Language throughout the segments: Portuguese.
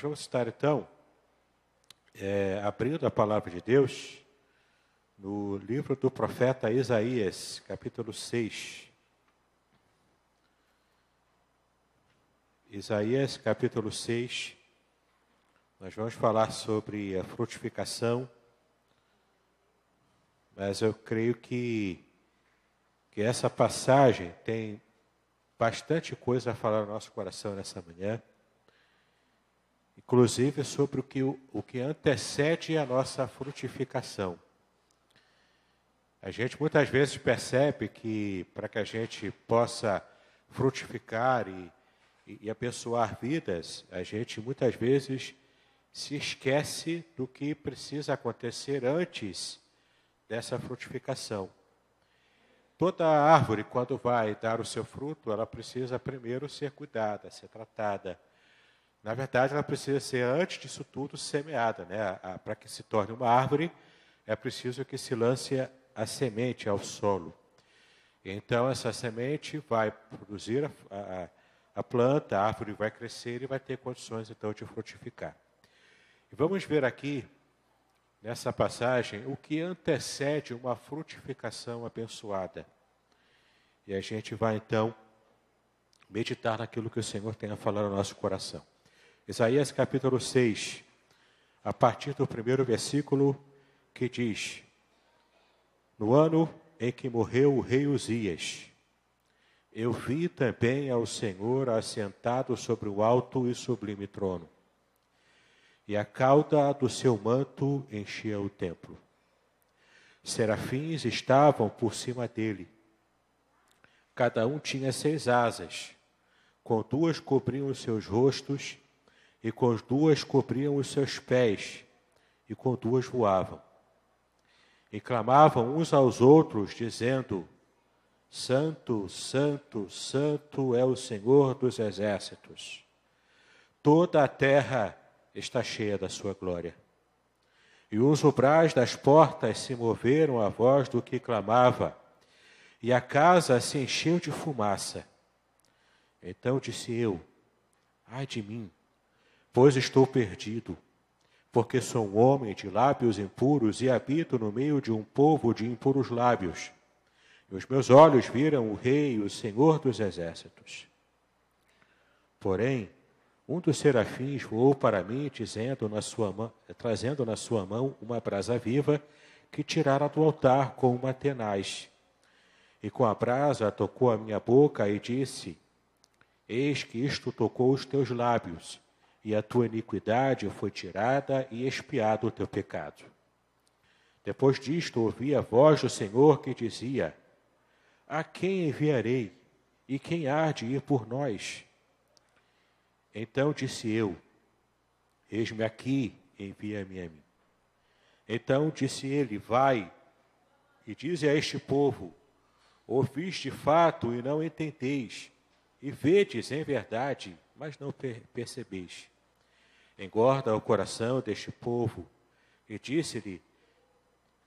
Vamos estar então é, abrindo a palavra de Deus no livro do profeta Isaías, capítulo 6. Isaías, capítulo 6. Nós vamos falar sobre a frutificação, mas eu creio que, que essa passagem tem bastante coisa a falar no nosso coração nessa manhã inclusive sobre o que, o que antecede a nossa frutificação. A gente muitas vezes percebe que para que a gente possa frutificar e, e, e abençoar vidas, a gente muitas vezes se esquece do que precisa acontecer antes dessa frutificação. Toda árvore, quando vai dar o seu fruto, ela precisa primeiro ser cuidada, ser tratada. Na verdade, ela precisa ser, antes disso tudo, semeada. Né? Para que se torne uma árvore, é preciso que se lance a semente ao solo. Então, essa semente vai produzir a, a, a planta, a árvore vai crescer e vai ter condições, então, de frutificar. E vamos ver aqui, nessa passagem, o que antecede uma frutificação abençoada. E a gente vai, então, meditar naquilo que o Senhor tem a falar no nosso coração. Isaías capítulo 6, a partir do primeiro versículo, que diz: No ano em que morreu o rei Uzias, eu vi também ao Senhor assentado sobre o alto e sublime trono, e a cauda do seu manto enchia o templo. Serafins estavam por cima dele. Cada um tinha seis asas, com duas cobriam os seus rostos e com as duas cobriam os seus pés, e com duas voavam. E clamavam uns aos outros, dizendo: Santo, Santo, Santo é o Senhor dos exércitos. Toda a terra está cheia da sua glória. E os umbrais das portas se moveram à voz do que clamava, e a casa se encheu de fumaça. Então disse eu: Ai de mim, pois estou perdido, porque sou um homem de lábios impuros e habito no meio de um povo de impuros lábios. E os meus olhos viram o Rei, o Senhor dos Exércitos. Porém, um dos serafins voou para mim, dizendo na sua mão, trazendo na sua mão uma brasa viva que tirara do altar com uma tenaz. E com a brasa tocou a minha boca e disse: Eis que isto tocou os teus lábios, e a tua iniquidade foi tirada e expiado o teu pecado. Depois disto ouvi a voz do Senhor que dizia: A quem enviarei? E quem há de ir por nós? Então disse eu: Eis-me aqui, envia-me a mim. Então disse ele: Vai e dize a este povo: Ouvis de fato e não entendeis, e vedes em verdade, mas não per percebeis. Engorda o coração deste povo, e disse-lhe: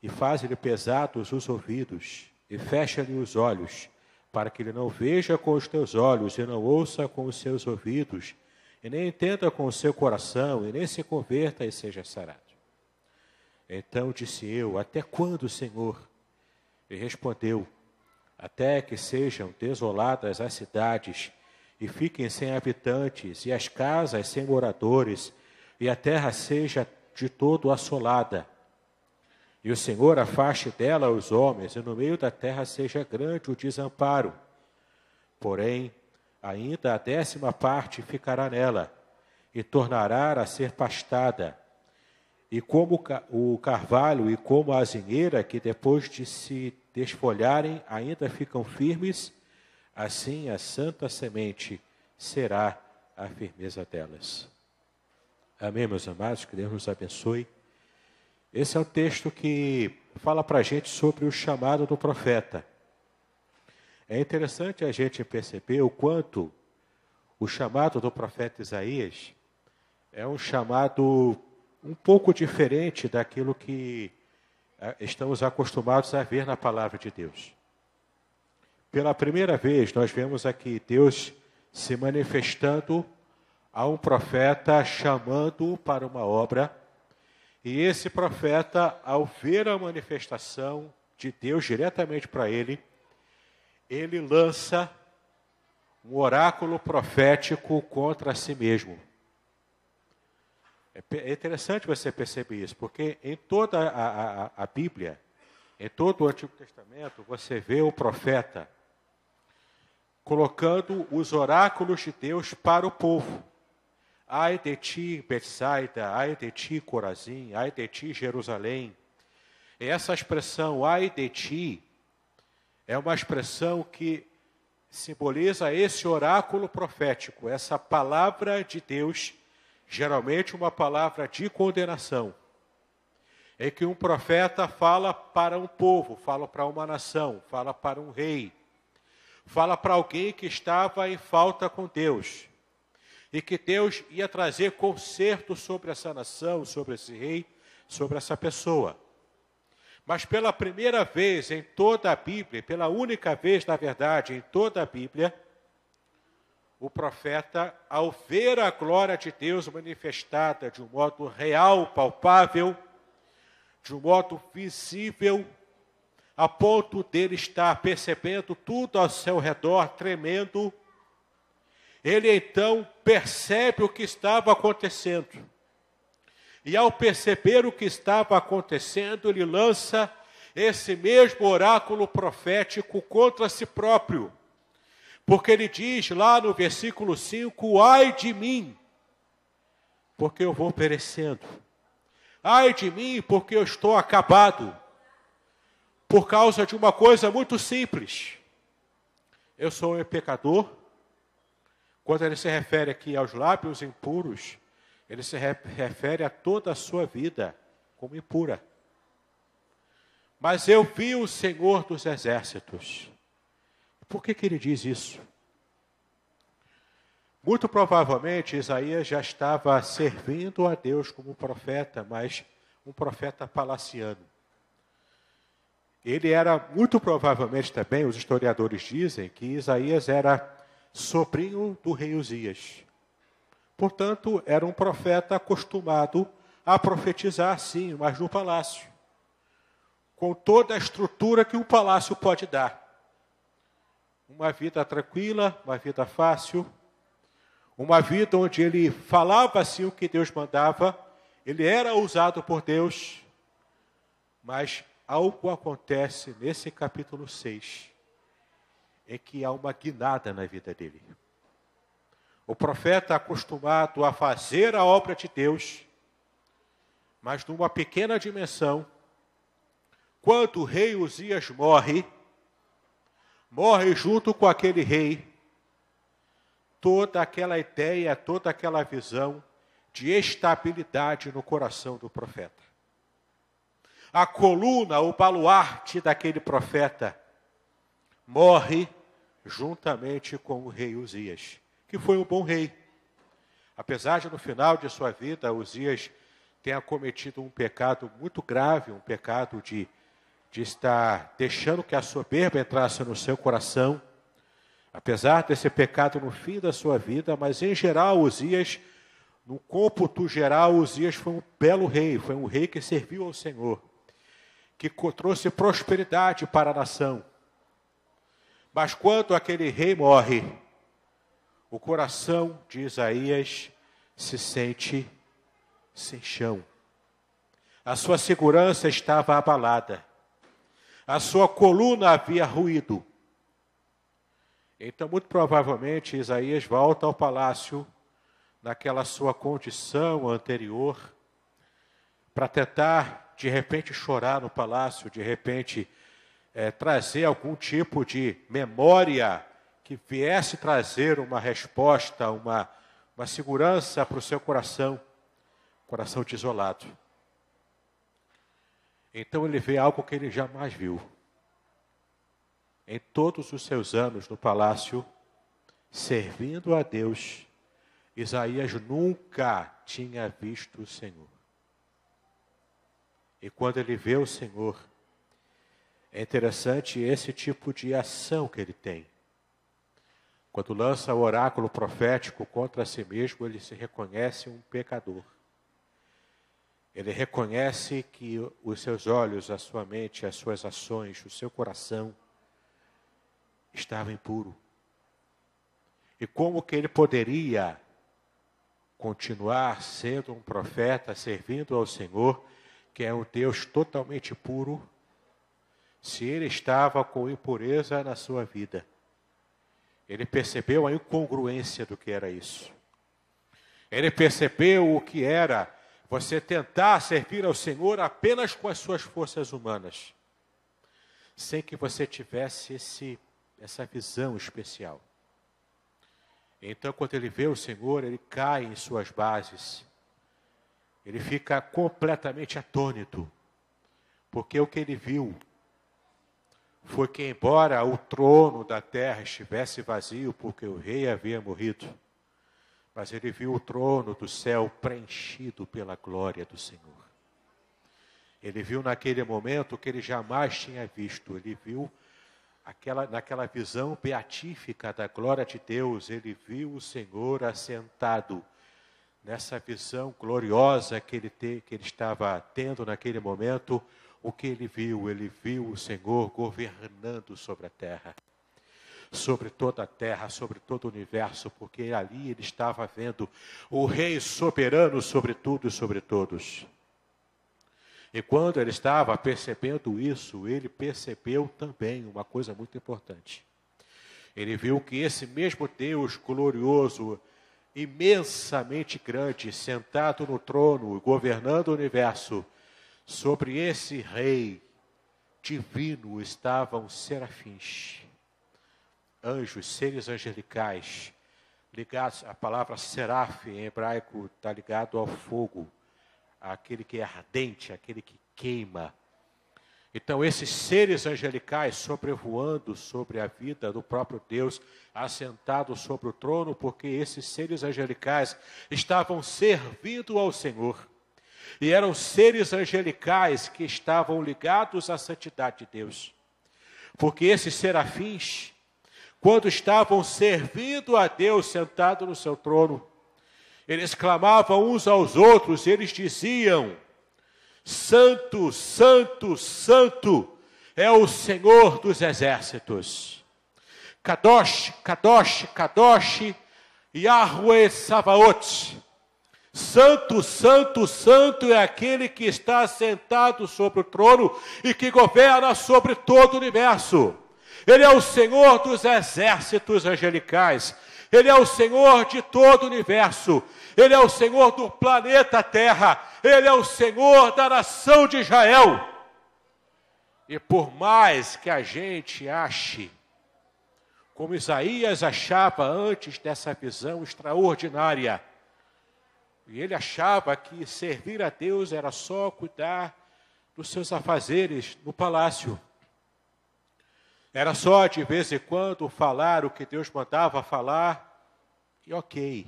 E faz-lhe pesados os ouvidos, e fecha-lhe os olhos, para que ele não veja com os teus olhos, e não ouça com os seus ouvidos, e nem entenda com o seu coração, e nem se converta e seja sarado. Então disse eu: Até quando, Senhor? E respondeu: Até que sejam desoladas as cidades, e fiquem sem habitantes, e as casas sem moradores, e a terra seja de todo assolada. E o Senhor afaste dela os homens, e no meio da terra seja grande o desamparo. Porém, ainda a décima parte ficará nela, e tornará a ser pastada. E como o carvalho e como a azinheira, que depois de se desfolharem ainda ficam firmes, assim a santa semente será a firmeza delas. Amém, meus amados? Que Deus nos abençoe. Esse é um texto que fala para a gente sobre o chamado do profeta. É interessante a gente perceber o quanto o chamado do profeta Isaías é um chamado um pouco diferente daquilo que é, estamos acostumados a ver na palavra de Deus. Pela primeira vez, nós vemos aqui Deus se manifestando a um profeta, chamando-o para uma obra, e esse profeta, ao ver a manifestação de Deus diretamente para ele, ele lança um oráculo profético contra si mesmo. É, é interessante você perceber isso, porque em toda a, a, a Bíblia, em todo o Antigo Testamento, você vê o profeta colocando os oráculos de Deus para o povo. Ai de ti, Betsaida, ai de ti, Corazim, ai de ti, Jerusalém. Essa expressão, ai de ti, é uma expressão que simboliza esse oráculo profético, essa palavra de Deus, geralmente uma palavra de condenação. É que um profeta fala para um povo, fala para uma nação, fala para um rei, fala para alguém que estava em falta com Deus. E que Deus ia trazer conserto sobre essa nação, sobre esse rei, sobre essa pessoa. Mas pela primeira vez em toda a Bíblia, pela única vez, na verdade, em toda a Bíblia, o profeta, ao ver a glória de Deus manifestada de um modo real, palpável, de um modo visível, a ponto dele estar percebendo tudo ao seu redor, tremendo, ele então percebe o que estava acontecendo. E ao perceber o que estava acontecendo, ele lança esse mesmo oráculo profético contra si próprio. Porque ele diz lá no versículo 5: Ai de mim, porque eu vou perecendo. Ai de mim, porque eu estou acabado. Por causa de uma coisa muito simples. Eu sou um pecador. Quando ele se refere aqui aos lábios impuros, ele se refere a toda a sua vida como impura. Mas eu vi o Senhor dos exércitos. Por que, que ele diz isso? Muito provavelmente Isaías já estava servindo a Deus como profeta, mas um profeta palaciano. Ele era, muito provavelmente também, os historiadores dizem que Isaías era sobrinho do rei Uzias. Portanto, era um profeta acostumado a profetizar, sim, mas no palácio. Com toda a estrutura que um palácio pode dar. Uma vida tranquila, uma vida fácil, uma vida onde ele falava assim o que Deus mandava, ele era usado por Deus, mas algo acontece nesse capítulo 6, é que há uma guinada na vida dele. O profeta acostumado a fazer a obra de Deus, mas numa pequena dimensão, quando o rei Uzias morre, morre junto com aquele rei, toda aquela ideia, toda aquela visão de estabilidade no coração do profeta. A coluna, o baluarte daquele profeta, morre juntamente com o rei Uzias, que foi um bom rei. Apesar de no final de sua vida Uzias tenha cometido um pecado muito grave, um pecado de, de estar deixando que a soberba entrasse no seu coração, Apesar desse pecado no fim da sua vida, mas em geral, Uzias, no cômputo geral, Uzias foi um belo rei, foi um rei que serviu ao Senhor, que trouxe prosperidade para a nação. Mas quando aquele rei morre, o coração de Isaías se sente sem chão. A sua segurança estava abalada. A sua coluna havia ruído. Então, muito provavelmente, Isaías volta ao palácio naquela sua condição anterior para tentar, de repente, chorar no palácio, de repente, é, trazer algum tipo de memória que viesse trazer uma resposta, uma, uma segurança para o seu coração, coração desolado. Então ele vê algo que ele jamais viu em todos os seus anos no palácio, servindo a Deus, Isaías nunca tinha visto o Senhor. E quando ele vê o Senhor, é interessante esse tipo de ação que ele tem. Quando lança o oráculo profético contra si mesmo, ele se reconhece um pecador. Ele reconhece que os seus olhos, a sua mente, as suas ações, o seu coração estava impuro. E como que ele poderia continuar sendo um profeta, servindo ao Senhor, que é um Deus totalmente puro, se ele estava com impureza na sua vida? Ele percebeu a incongruência do que era isso. Ele percebeu o que era você tentar servir ao Senhor apenas com as suas forças humanas, sem que você tivesse esse essa visão especial. Então, quando ele vê o Senhor, ele cai em suas bases. Ele fica completamente atônito, porque o que ele viu foi que, embora o trono da terra estivesse vazio, porque o rei havia morrido, mas ele viu o trono do céu preenchido pela glória do Senhor. Ele viu naquele momento o que ele jamais tinha visto. Ele viu aquela, naquela visão beatífica da glória de Deus, ele viu o Senhor assentado. Nessa visão gloriosa que ele, te, que ele estava tendo naquele momento, o que ele viu? Ele viu o Senhor governando sobre a terra, sobre toda a terra, sobre todo o universo, porque ali ele estava vendo o Rei soberano sobre tudo e sobre todos. E quando ele estava percebendo isso, ele percebeu também uma coisa muito importante. Ele viu que esse mesmo Deus glorioso, imensamente grande, sentado no trono, governando o universo, sobre esse rei divino estavam serafins, anjos, seres angelicais, ligados, a palavra seraf em hebraico está ligado ao fogo aquele que é ardente, aquele que queima. Então, esses seres angelicais sobrevoando sobre a vida do próprio Deus, assentados sobre o trono, porque esses seres angelicais estavam servindo ao Senhor. E eram seres angelicais que estavam ligados à santidade de Deus. Porque esses serafins, quando estavam servindo a Deus sentado no seu trono, Eles clamavam uns aos outros, eles diziam: Santo, Santo, Santo é o Senhor dos exércitos. Kadosh, Kadosh, Kadosh, Yahweh Savaot. Santo, santo, santo é aquele que está sentado sobre o trono e que governa sobre todo o universo. Ele é o Senhor dos exércitos angelicais. Ele é o Senhor de todo o universo. Ele é o Senhor do planeta Terra. Ele é o Senhor da nação de Israel. E por mais que a gente ache, como Isaías achava antes dessa visão extraordinária, e ele achava que servir a Deus era só cuidar dos seus afazeres no palácio. Era só de vez em quando falar o que Deus mandava falar, e ok.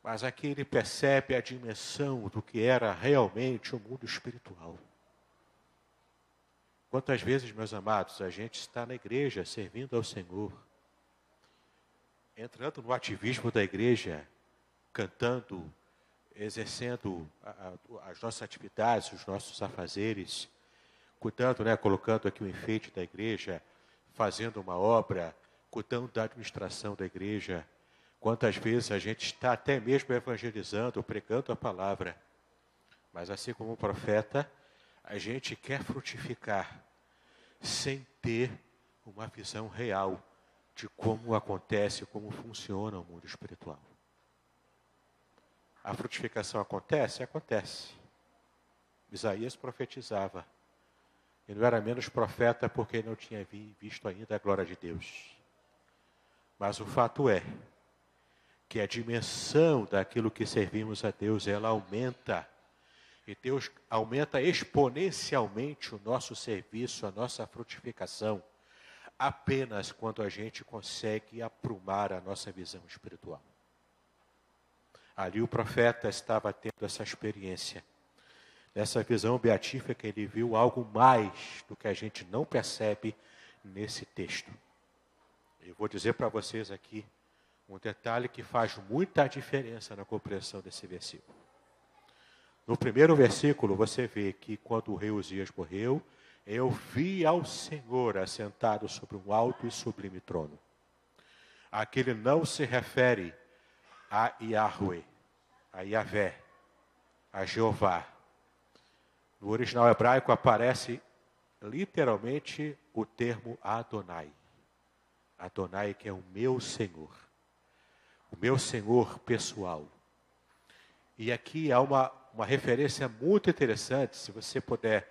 Mas aqui ele percebe a dimensão do que era realmente o mundo espiritual. Quantas vezes, meus amados, a gente está na igreja servindo ao Senhor, entrando no ativismo da igreja, cantando, exercendo as nossas atividades, os nossos afazeres, cuidando, né, colocando aqui o enfeite da igreja, fazendo uma obra, cuidando da administração da igreja. Quantas vezes a gente está até mesmo evangelizando, pregando a palavra, mas assim como o profeta, a gente quer frutificar sem ter uma visão real de como acontece, como funciona o mundo espiritual. A frutificação acontece? Acontece. Isaías profetizava. E não era menos profeta porque não tinha visto ainda a glória de Deus. Mas o fato é que a dimensão daquilo que servimos a Deus, ela aumenta. E Deus aumenta exponencialmente o nosso serviço, a nossa frutificação, apenas quando a gente consegue aprumar a nossa visão espiritual. Ali o profeta estava tendo essa experiência, nessa visão beatífica, ele viu algo mais do que a gente não percebe nesse texto. Eu vou dizer para vocês aqui um detalhe que faz muita diferença na compreensão desse versículo. No primeiro versículo, você vê que quando o rei Uzias morreu, eu vi ao Senhor assentado sobre um alto e sublime trono. Aquele não se refere a Yahweh, a Yahvé, a Jeová. No original hebraico aparece literalmente o termo Adonai. Adonai que é o meu Senhor. O meu Senhor pessoal. E aqui há uma, uma referência muito interessante, se você puder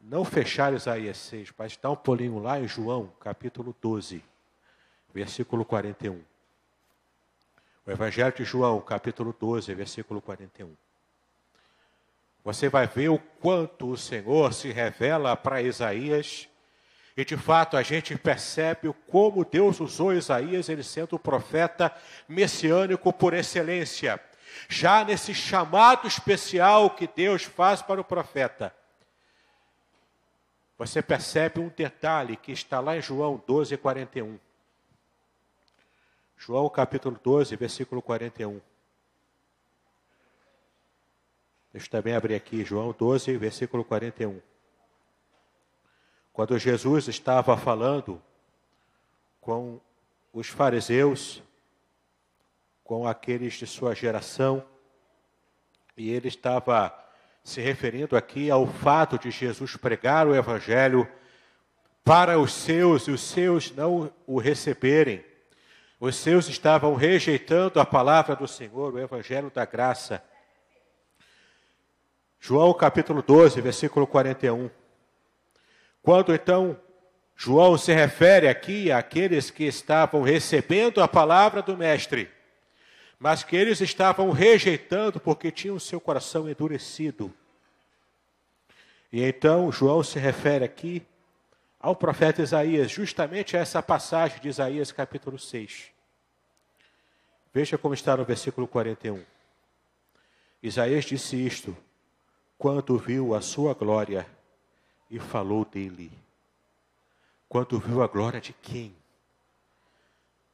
não fechar Isaías 6, mas dar um pulinho lá em João, capítulo 12, versículo 41. O Evangelho de João, capítulo 12, versículo 41. Você vai ver o quanto o Senhor se revela para Isaías, e de fato a gente percebe como Deus usou Isaías, ele sendo o profeta messiânico por excelência. Já nesse chamado especial que Deus faz para o profeta, você percebe um detalhe que está lá em João 12, 41. João capítulo 12, versículo 41. Deixa eu também abrir aqui, João 12, versículo 41. Quando Jesus estava falando com os fariseus, com aqueles de sua geração, e ele estava se referindo aqui ao fato de Jesus pregar o Evangelho para os seus e os seus não o receberem. Os seus estavam rejeitando a palavra do Senhor, o evangelho da graça. João capítulo 12, versículo 41. Quando então João se refere aqui àqueles que estavam recebendo a palavra do Mestre, mas que eles estavam rejeitando porque tinham seu coração endurecido. E então João se refere aqui ao profeta Isaías, justamente essa passagem de Isaías capítulo 6. Veja como está no versículo 41. Isaías disse isto quando viu a sua glória e falou dele. Quando viu a glória de quem?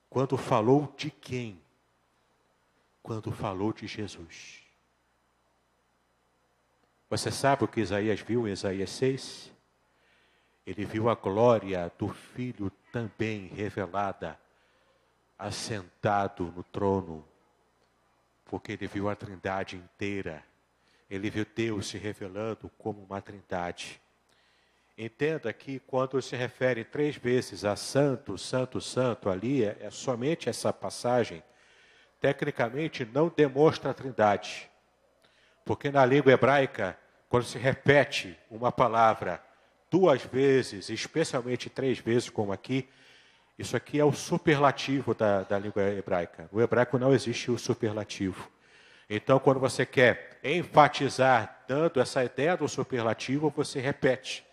Quando falou de quem? quando falou de Jesus. Você sabe o que Isaías viu em Isaías 6? Ele viu a glória do Filho também revelada, assentado no trono, porque ele viu a Trindade inteira. Ele viu Deus se revelando como uma Trindade. Entenda que quando se refere três vezes a santo, santo, santo, ali é, é somente essa passagem, tecnicamente não demonstra a trindade. Porque na língua hebraica, quando se repete uma palavra duas vezes, especialmente três vezes, como aqui, isso aqui é o superlativo da, da língua hebraica. No hebraico não existe o superlativo. Então, quando você quer enfatizar, dando essa ideia do superlativo, você repete.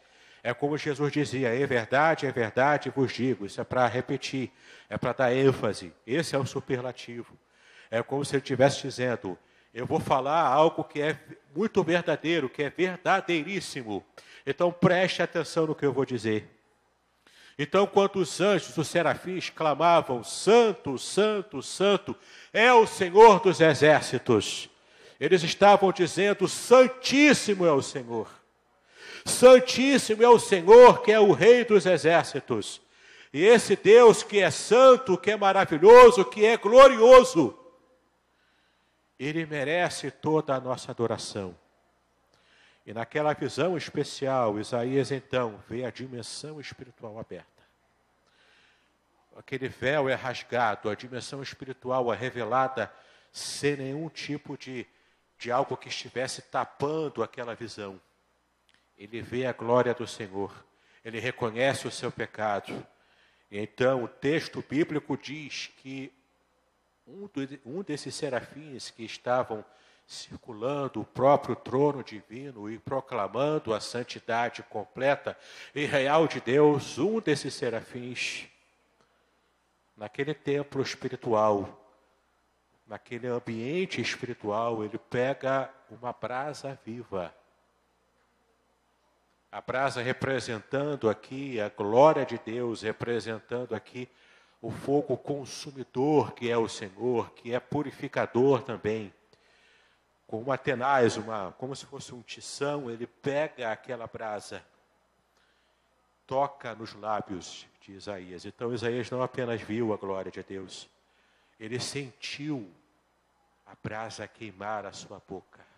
É como Jesus dizia: é verdade, é verdade, vos digo. Isso é para repetir, é para dar ênfase. Esse é o superlativo. É como se ele estivesse dizendo: eu vou falar algo que é muito verdadeiro, que é verdadeiríssimo. Então preste atenção no que eu vou dizer. Então, quando os anjos, os serafins, clamavam: Santo, Santo, Santo, é o Senhor dos exércitos. Eles estavam dizendo: Santíssimo é o Senhor. Santíssimo é o Senhor, que é o Rei dos exércitos. E esse Deus que é santo, que é maravilhoso, que é glorioso, ele merece toda a nossa adoração. E naquela visão especial, Isaías então vê a dimensão espiritual aberta. Aquele véu é rasgado, a dimensão espiritual é revelada sem nenhum tipo de, de algo que estivesse tapando aquela visão ele vê a glória do Senhor, ele reconhece o seu pecado. Então o texto bíblico diz que um, do, um desses serafins que estavam circulando o próprio trono divino e proclamando a santidade completa e real de Deus, um desses serafins, naquele templo espiritual, naquele ambiente espiritual, ele pega uma brasa viva. A brasa representando aqui a glória de Deus, representando aqui o fogo consumidor que é o Senhor, que é purificador também. Com uma tenaz, uma, como se fosse um tição, ele pega aquela brasa, toca nos lábios de Isaías. Então Isaías não apenas viu a glória de Deus, ele sentiu a brasa queimar a sua boca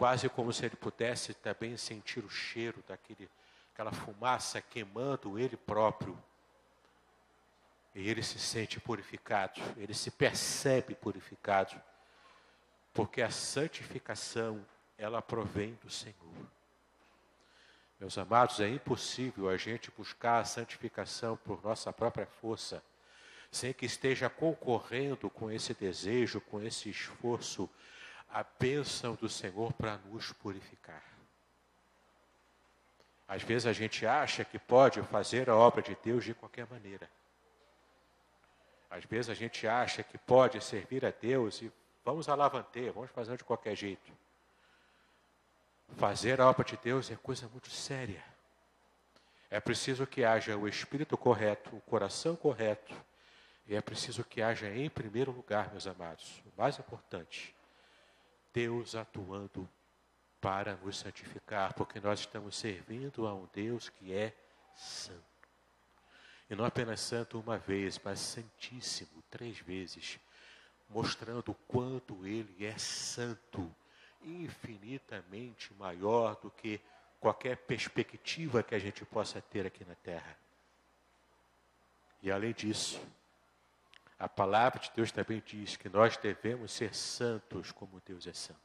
quase como se ele pudesse também sentir o cheiro daquele, aquela fumaça queimando ele próprio. E ele se sente purificado, ele se percebe purificado, porque a santificação, ela provém do Senhor. Meus amados, é impossível a gente buscar a santificação por nossa própria força, sem que esteja concorrendo com esse desejo, com esse esforço a bênção do Senhor para nos purificar. Às vezes a gente acha que pode fazer a obra de Deus de qualquer maneira. Às vezes a gente acha que pode servir a Deus e vamos alavantear, vamos fazer de qualquer jeito. Fazer a obra de Deus é coisa muito séria. É preciso que haja o espírito correto, o coração correto, e é preciso que haja em primeiro lugar, meus amados, o mais importante, Deus atuando para nos santificar, porque nós estamos servindo a um Deus que é santo. E não apenas santo uma vez, mas santíssimo três vezes, mostrando o quanto ele é santo, infinitamente maior do que qualquer perspectiva que a gente possa ter aqui na terra. E além disso, a palavra de Deus também diz que nós devemos ser santos como Deus é santo.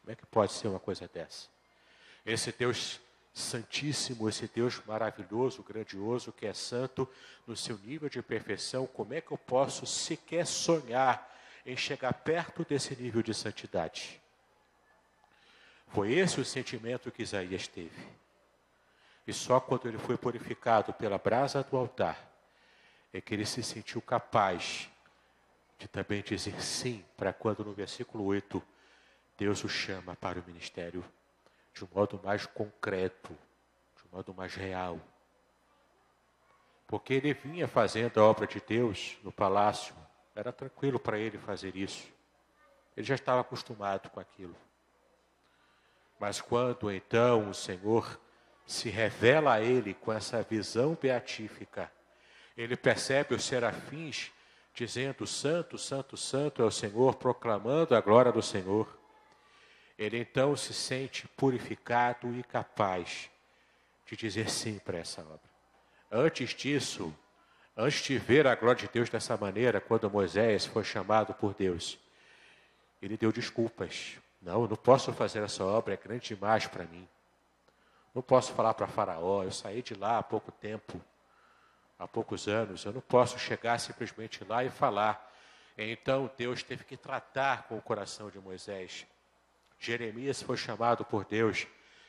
Como é que pode ser uma coisa dessa? Esse Deus santíssimo, esse Deus maravilhoso, grandioso, que é santo no seu nível de perfeição, como é que eu posso sequer sonhar em chegar perto desse nível de santidade? Foi esse o sentimento que Isaías teve. E só quando ele foi purificado pela brasa do altar, é que ele se sentiu capaz de também dizer sim para quando no versículo 8 Deus o chama para o ministério de um modo mais concreto, de um modo mais real. Porque ele vinha fazendo a obra de Deus no palácio, Era tranquilo para ele fazer isso. Ele já estava acostumado com aquilo. Mas quando então o Senhor se revela a ele com essa visão beatífica, ele percebe os serafins dizendo: Santo, Santo, Santo é o Senhor, proclamando a glória do Senhor. Ele então se sente purificado e capaz de dizer sim para essa obra. Antes disso, antes de ver a glória de Deus dessa maneira, quando Moisés foi chamado por Deus, ele deu desculpas. Não, eu não posso fazer essa obra, é grande demais para mim. Não posso falar para Faraó, eu saí de lá há pouco tempo, há poucos anos, eu não posso chegar simplesmente lá e falar. Então Deus teve que tratar com o coração de Moisés. Jeremias foi chamado por Deus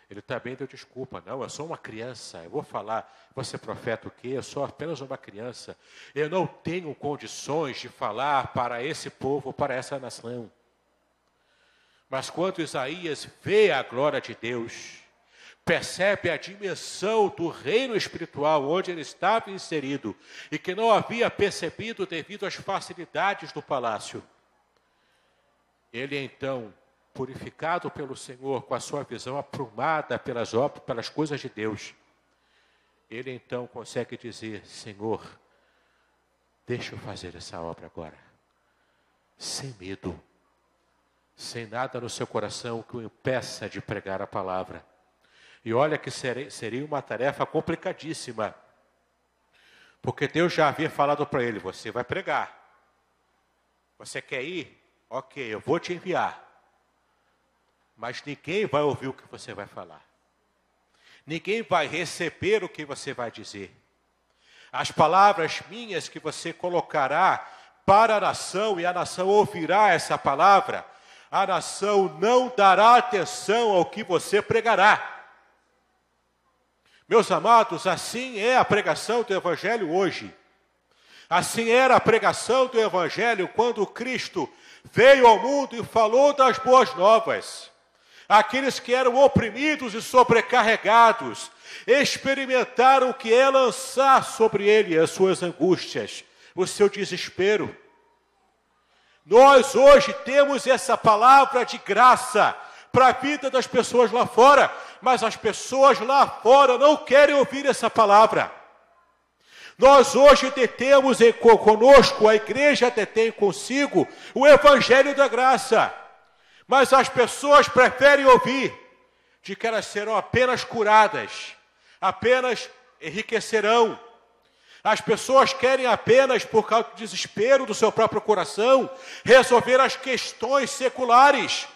ele também deu desculpa. Não, eu sou uma criança. Eu vou falar, você profeta o quê? Eu sou apenas uma criança. Eu não tenho condições de falar para esse povo, para essa nação. Mas quando Isaías vê a glória de Deus, percebe a dimensão do reino espiritual onde ele estava inserido e que não havia percebido devido às facilidades do palácio, ele então purificado pelo Senhor, com a sua visão aprumada pelas obras, pelas coisas de Deus, ele então consegue dizer: Senhor, deixa eu fazer essa obra agora, sem medo, sem nada no seu coração que o impeça de pregar a palavra. E olha que seria uma tarefa complicadíssima, porque Deus já havia falado para ele: Você vai pregar. Você quer ir? Ok, eu vou te enviar mas ninguém vai ouvir o que você vai falar. Ninguém vai receber o que você vai dizer. As palavras minhas que você colocará para a nação e a nação ouvirá essa palavra, a nação não dará atenção ao que você pregará. Meus amados, assim é a pregação do Evangelho hoje. Assim era a pregação do Evangelho quando Cristo veio ao mundo e falou das boas novas aqueles que eram oprimidos e sobrecarregados, experimentaram o que é lançar sobre ele as suas angústias, o seu desespero. Nós hoje temos essa palavra de graça para a vida das pessoas lá fora, mas as pessoas lá fora não querem ouvir essa palavra. Nós hoje detemos em, conosco, a igreja detém consigo o evangelho da graça. Mas as pessoas preferem ouvir de que elas serão apenas curadas, apenas enriquecerão. As pessoas querem apenas, por causa do desespero do seu próprio coração, resolver as questões seculares,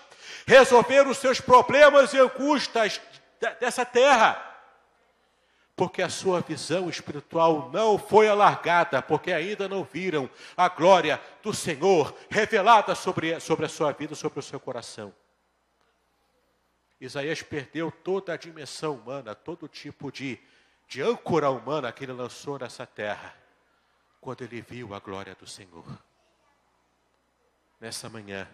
resolver os seus problemas e angústias dessa terra porque a sua visão espiritual não foi alargada, porque ainda não viram a glória do Senhor revelada sobre, sobre a sua vida, sobre o seu coração. Isaías perdeu toda a dimensão humana, todo tipo de, de âncora humana que ele lançou nessa terra, quando ele viu a glória do Senhor. Nessa manhã,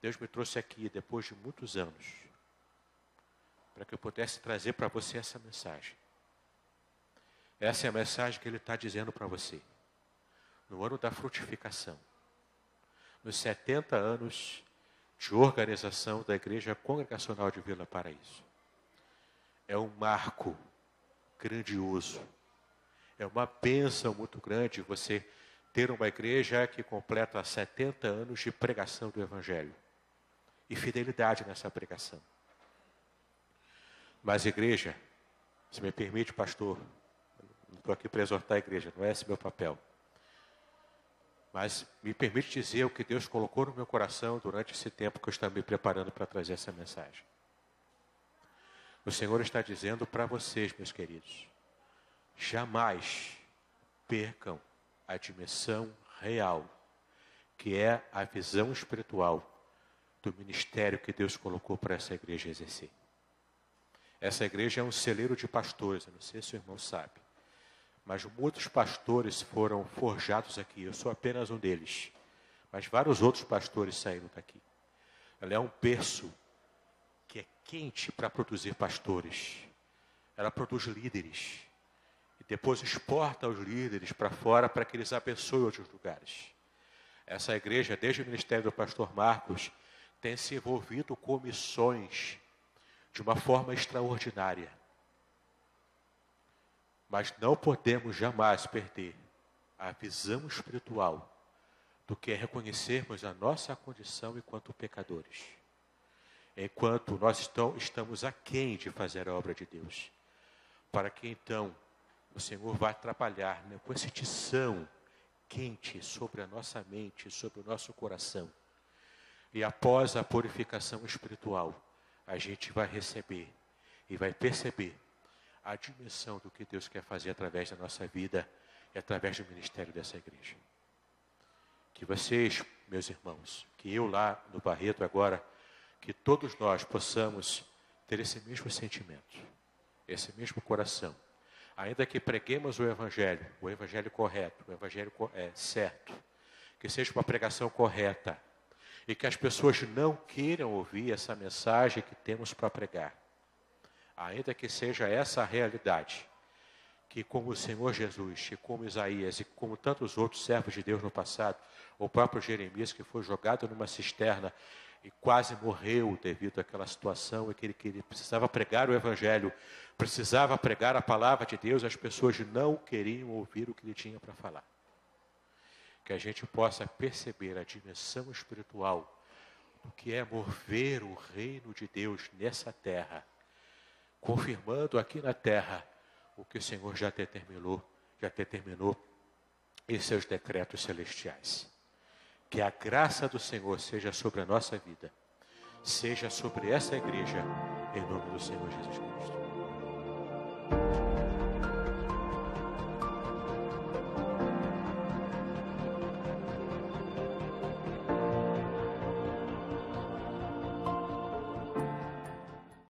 Deus me trouxe aqui depois de muitos anos para que eu pudesse trazer para você essa mensagem. Essa é a mensagem que ele está dizendo para você. No ano da frutificação, nos 70 anos de organização da Igreja Congregacional de Vila Paraíso. É um marco grandioso. É uma bênção muito grande você ter uma igreja que completa 70 anos de pregação do Evangelho e fidelidade nessa pregação. Mas igreja, se me permite, pastor, não estou aqui para exortar a igreja, não é esse meu papel. Mas me permite dizer o que Deus colocou no meu coração durante esse tempo que eu estava me preparando para trazer essa mensagem. O Senhor está dizendo para vocês, meus queridos, jamais percam a dimensão real, que é a visão espiritual do ministério que Deus colocou para essa igreja exercer. Essa igreja é um celeiro de pastores, eu não sei se o irmão sabe. Mas muitos pastores foram forjados aqui, eu sou apenas um deles. Mas vários outros pastores saíram daqui. Ela é um berço que é quente para produzir pastores. Ela produz líderes. E depois exporta os líderes para fora para que eles abençoem outros lugares. Essa igreja, desde o ministério do pastor Marcos, tem se envolvido com missões de uma forma extraordinária. Mas não podemos jamais perder a visão espiritual do que é reconhecermos a nossa condição enquanto pecadores. Enquanto nós estamos aquém de fazer a obra de Deus. Para que então o Senhor vá trabalhar né, com esse tição quente sobre a nossa mente, sobre o nosso coração. E após a purificação espiritual, a gente vai receber e vai perceber a dimensão do que Deus quer fazer através da nossa vida e através do ministério dessa igreja. Que vocês, meus irmãos, que eu lá no Barreto agora, que todos nós possamos ter esse mesmo sentimento, esse mesmo coração ainda que preguemos o Evangelho, o Evangelho correto, o Evangelho é, certo, que seja uma pregação correta, e que as pessoas não queiram ouvir essa mensagem que temos para pregar, ainda que seja essa a realidade, que como o Senhor Jesus, e como Isaías, e como tantos outros servos de Deus no passado, o próprio Jeremias, que foi jogado numa cisterna e quase morreu devido àquela situação, e que ele, que ele precisava pregar o Evangelho, precisava pregar a palavra de Deus, as pessoas não queriam ouvir o que ele tinha para falar. Que a gente possa perceber a dimensão espiritual do que é mover o reino de Deus nessa terra, confirmando aqui na terra o que o Senhor já determinou, já determinou em seus decretos celestiais. Que a graça do Senhor seja sobre a nossa vida, seja sobre essa igreja, em nome do Senhor Jesus Cristo.